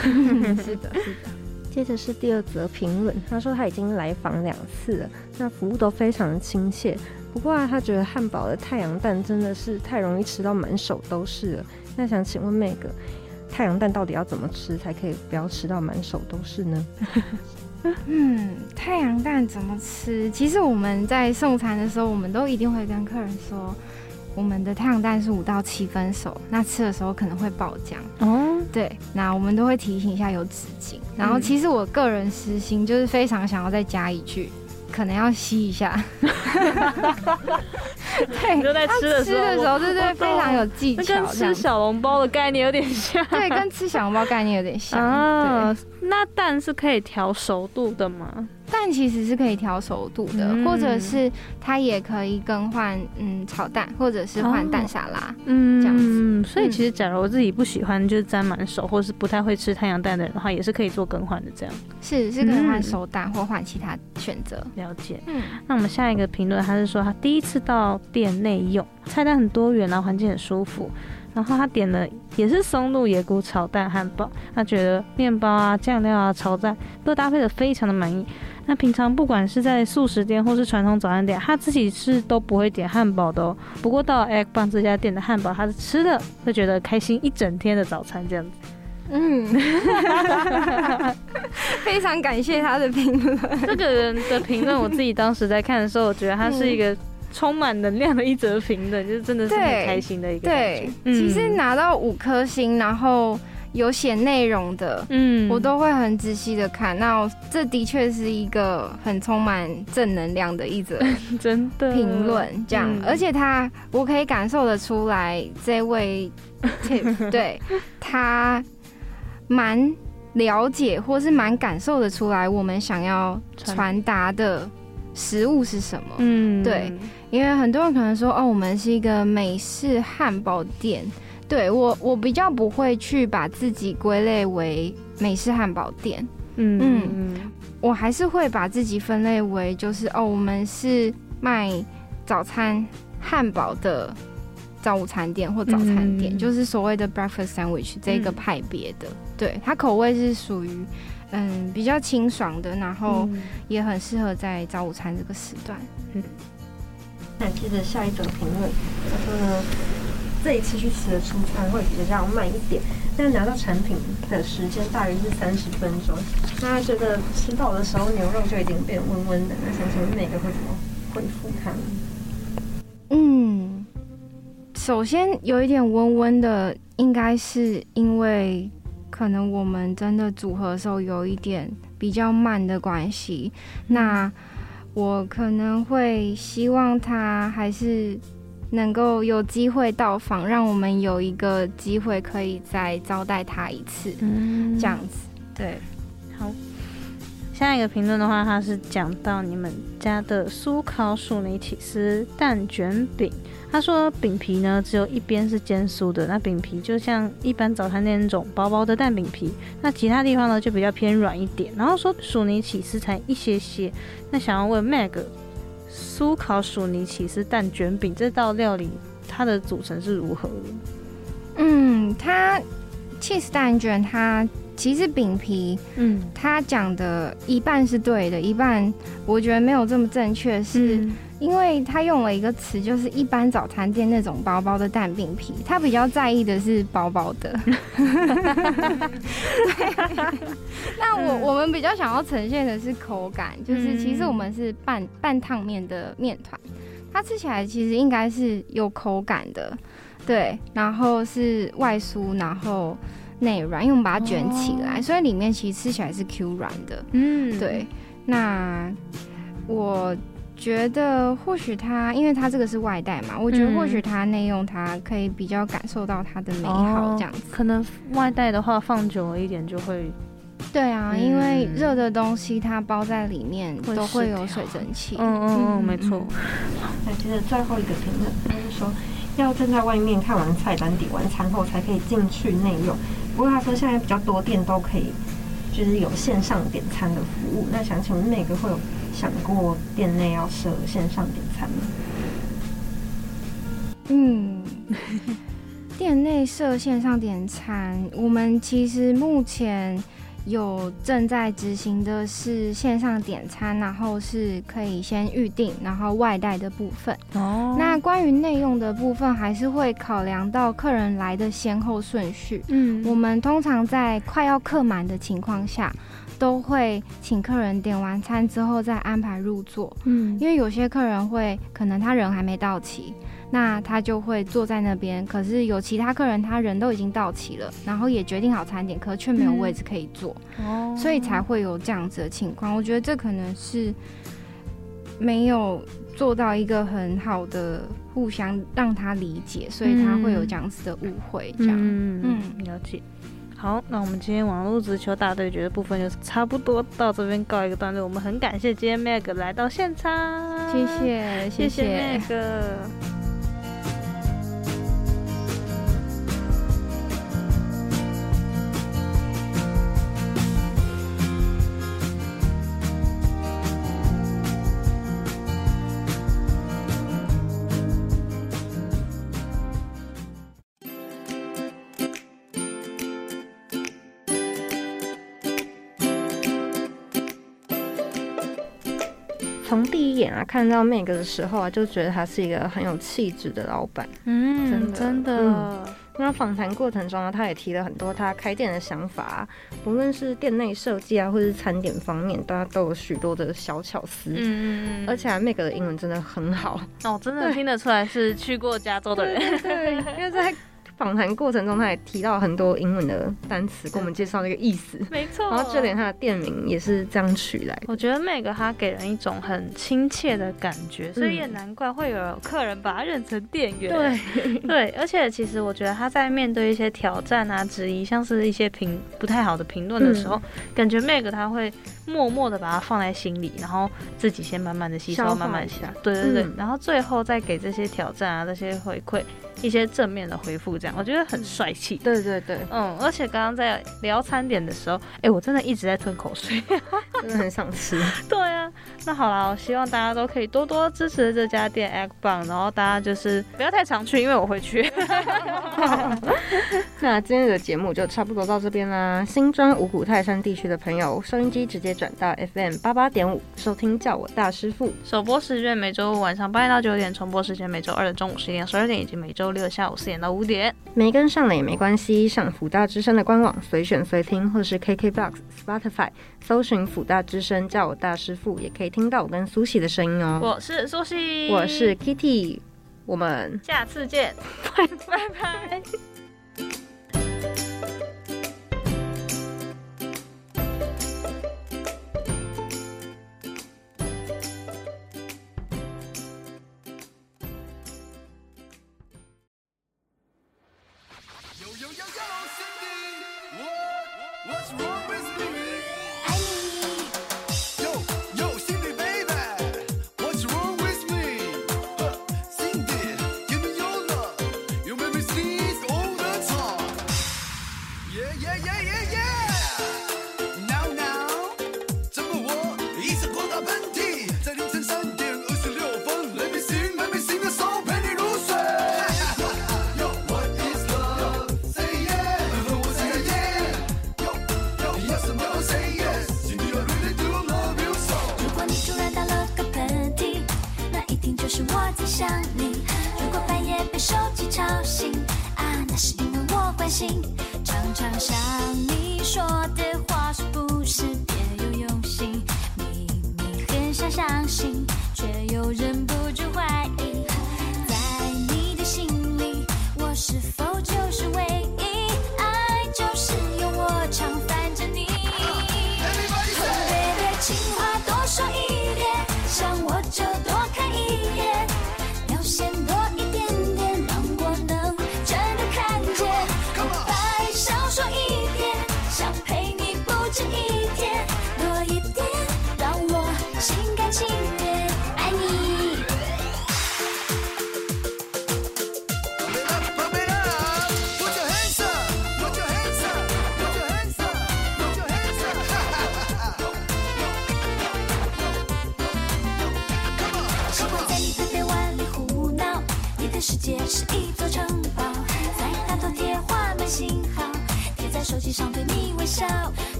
是的，是的。接着是第二则评论，他说他已经来访两次了，那服务都非常的亲切。不过啊，他觉得汉堡的太阳蛋真的是太容易吃到满手都是了。那想请问 Meg，，太阳蛋到底要怎么吃才可以不要吃到满手都是呢？嗯，太阳蛋怎么吃？其实我们在送餐的时候，我们都一定会跟客人说，我们的太阳蛋是五到七分熟，那吃的时候可能会爆浆。哦，对，那我们都会提醒一下有纸巾。然后，其实我个人私心就是非常想要再加一句。可能要吸一下，对，就在吃的时候，吃的时候，对对，非常有技巧，跟吃小笼包的概念有点像，对，跟吃小笼包概念有点像，啊，那蛋是可以调熟度的吗？蛋其实是可以调熟度的，或者是它也可以更换，嗯，炒蛋，或者是换蛋沙拉，嗯，这样子。所以其实，假如我自己不喜欢就是沾满手，或者是不太会吃太阳蛋的人的话，也是可以做更换的。这样是是可以换熟蛋或换其他选择。了解。嗯，那我们下一个评论，他是说他第一次到店内用菜单很多元，然后环境很舒服。然后他点了也是松露野菇炒蛋汉堡，他觉得面包啊、酱料啊、炒蛋都搭配的非常的满意。那平常不管是在素食店或是传统早餐店，他自己是都不会点汉堡的哦。不过到 Egg b a n 这家店的汉堡，他是吃的会觉得开心一整天的早餐这样子。嗯，非常感谢他的评论。这个人的评论，我自己当时在看的时候，我觉得他是一个充满能量的一则评论，就是真的是很开心的一个。对，其实拿到五颗星，然后。有写内容的，嗯，我都会很仔细的看。那这的确是一个很充满正能量的一则 真的评论，这样。而且他，我可以感受得出来，这位 Tip 对他蛮了解，或是蛮感受得出来，我们想要传达的食物是什么。嗯，对，因为很多人可能说，哦，我们是一个美式汉堡店。对我，我比较不会去把自己归类为美式汉堡店，嗯嗯，我还是会把自己分类为就是哦，我们是卖早餐汉堡的早午餐店或早餐店，就是所谓的 breakfast sandwich 这个派别的。对，它口味是属于嗯比较清爽的，然后也很适合在早午餐这个时段。嗯，那接着下一则评论，他说呢。这一次去吃的出餐会比较慢一点，但拿到产品的时间大约是三十分钟。那觉得吃到的时候牛肉就已经变温温的，那想请问哪个会怎么回复他？嗯，首先有一点温温的，应该是因为可能我们真的组合的时候有一点比较慢的关系。那我可能会希望他还是。能够有机会到访，让我们有一个机会可以再招待他一次，嗯，这样子，对，好。下一个评论的话，他是讲到你们家的酥烤薯泥起司蛋卷饼。他说饼皮呢只有一边是煎酥的，那饼皮就像一般早餐店那种薄薄的蛋饼皮，那其他地方呢就比较偏软一点。然后说薯泥起司才一些些，那想要问 Mag。酥烤薯泥起司蛋卷饼这道料理，它的组成是如何的？嗯，它起司蛋卷，它其实饼皮，嗯，他讲的一半是对的，一半我觉得没有这么正确，是。因为他用了一个词，就是一般早餐店那种薄薄的蛋饼皮，他比较在意的是薄薄的。那我我们比较想要呈现的是口感，就是其实我们是半半烫面的面团，它吃起来其实应该是有口感的，对，然后是外酥，然后内软，因为我们把它卷起来，所以里面其实吃起来是 Q 软的。嗯，对。那我。觉得或许它，因为它这个是外带嘛，我觉得或许它内用，它可以比较感受到它的美好这样子。可能外带的话放久了一点就会。对啊，因为热的东西它包在里面都会有水蒸气。嗯嗯嗯，没错。那接着最后一个评论，他是说要站在外面看完菜单点完餐后才可以进去内用。不过他说现在比较多店都可以，就是有线上点餐的服务。那想请问那个会有？想过店内要设线上点餐吗？嗯，店内设线上点餐，我们其实目前有正在执行的是线上点餐，然后是可以先预定，然后外带的部分。哦，那关于内用的部分，还是会考量到客人来的先后顺序。嗯，我们通常在快要客满的情况下。都会请客人点完餐之后再安排入座，嗯，因为有些客人会可能他人还没到齐，那他就会坐在那边。可是有其他客人他人都已经到齐了，然后也决定好餐点，可却没有位置可以坐，哦，所以才会有这样子的情况。我觉得这可能是没有做到一个很好的互相让他理解，所以他会有这样子的误会，这样，嗯，了解。好，那我们今天网络足球大对决的部分就差不多到这边告一个段落。我们很感谢今天 Meg 来到现场，谢谢，谢谢 Meg。啊看到 Meg 的时候啊，就觉得他是一个很有气质的老板。嗯，真的。那访谈过程中啊，他也提了很多他开店的想法，不论是店内设计啊，或是餐点方面，大家都有许多的小巧思。嗯嗯嗯。而且 Meg 的英文真的很好哦，真的听得出来是去过加州的人。对，因为在。访谈过程中，他也提到很多英文的单词，跟我们介绍那个意思。没错，然后就连他的店名也是这样取来。我觉得 Meg 他给人一种很亲切的感觉，所以也难怪会有客人把他认成店员。对 对，而且其实我觉得他在面对一些挑战啊、质疑，像是一些评不太好的评论的时候，感觉 Meg 他会默默的把它放在心里，然后自己先慢慢的吸收，慢慢下。对对对，然后最后再给这些挑战啊、这些回馈。一些正面的回复，这样我觉得很帅气。对对对，嗯，而且刚刚在聊餐点的时候，哎，我真的一直在吞口水，真的很想吃。对啊，那好了，我希望大家都可以多多支持这家店 Egg Bang，然后大家就是不要太常去，因为我会去。那今天的节目就差不多到这边啦。新庄五谷泰山地区的朋友，收音机直接转到 FM 八八点五，收听叫我大师傅。首播时间每周五晚上八点到九点，重播时间每周二的中午十点、十二点，以及每周。六下午四点到五点，没跟上了也没关系，上福大之声的官网随选随听，或是 KKBOX、Spotify 搜寻福大之声，叫我大师傅，也可以听到我跟苏西的声音哦。我是苏西，我是 Kitty，我们下次见，拜拜拜。